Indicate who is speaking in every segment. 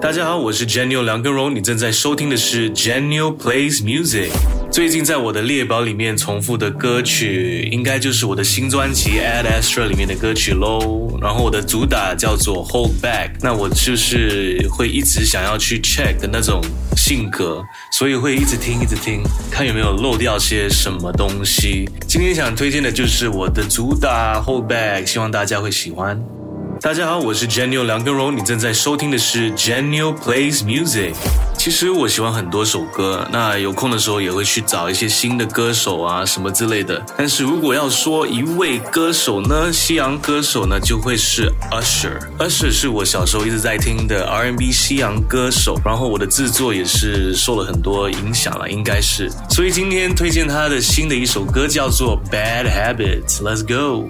Speaker 1: 大家好，我是 Janio 梁根荣，你正在收听的是 Janio Plays Music。最近在我的列表里面重复的歌曲，应该就是我的新专辑 Ad Astra 里面的歌曲喽。然后我的主打叫做 Hold Back，那我就是会一直想要去 check 的那种性格，所以会一直听，一直听，看有没有漏掉些什么东西。今天想推荐的就是我的主打 Hold Back，希望大家会喜欢。大家好，我是 Janio 梁根荣，你正在收听的是 Janio Plays Music。其实我喜欢很多首歌，那有空的时候也会去找一些新的歌手啊什么之类的。但是如果要说一位歌手呢，西洋歌手呢，就会是 Usher。Usher 是我小时候一直在听的 R&B 西洋歌手，然后我的制作也是受了很多影响了，应该是。所以今天推荐他的新的一首歌叫做 Bad Habits。Let's go。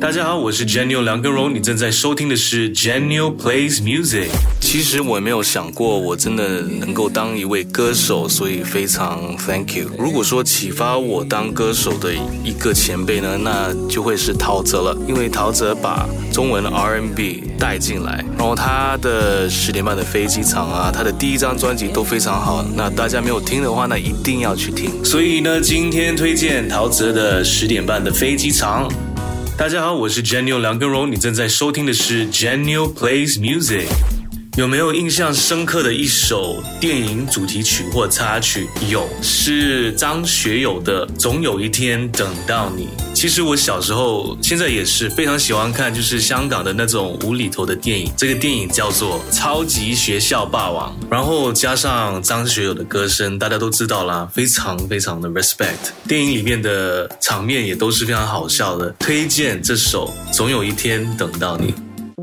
Speaker 1: 大家好，我是 Janio 梁根荣，你正在收听的是 Janio Plays Music。其实我也没有想过，我真的能够当一位歌手，所以非常 Thank you。如果说启发我当歌手的一个前辈呢，那就会是陶喆了，因为陶喆把中文的 R&B 带进来，然后他的十点半的飞机场啊，他的第一张专辑都非常好。那大家没有听的话，那一定要去听。所以呢，今天推荐陶喆的十点半的飞机场。大家好，我是 Janio 梁根荣，你正在收听的是 Janio Plays Music。有没有印象深刻的一首电影主题曲或插曲？有，是张学友的《总有一天等到你》。其实我小时候，现在也是非常喜欢看，就是香港的那种无厘头的电影。这个电影叫做《超级学校霸王》，然后加上张学友的歌声，大家都知道啦，非常非常的 respect。电影里面的场面也都是非常好笑的。推荐这首《总有一天等到你》。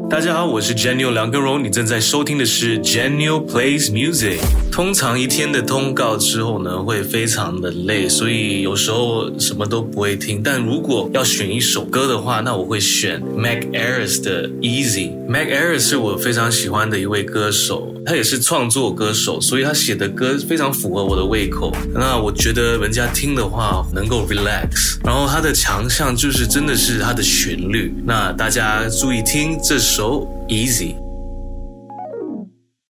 Speaker 1: 大家好，我是 Janio 梁根荣，你正在收听的是 Janio Plays Music。通常一天的通告之后呢，会非常的累，所以有时候什么都不会听。但如果要选一首歌的话，那我会选 Mac Ayres 的 Easy。Mac Ayres 是我非常喜欢的一位歌手，他也是创作歌手，所以他写的歌非常符合我的胃口。那我觉得人家听的话能够 relax，然后他的强项就是真的是他的旋律。那大家注意听这首 so easy.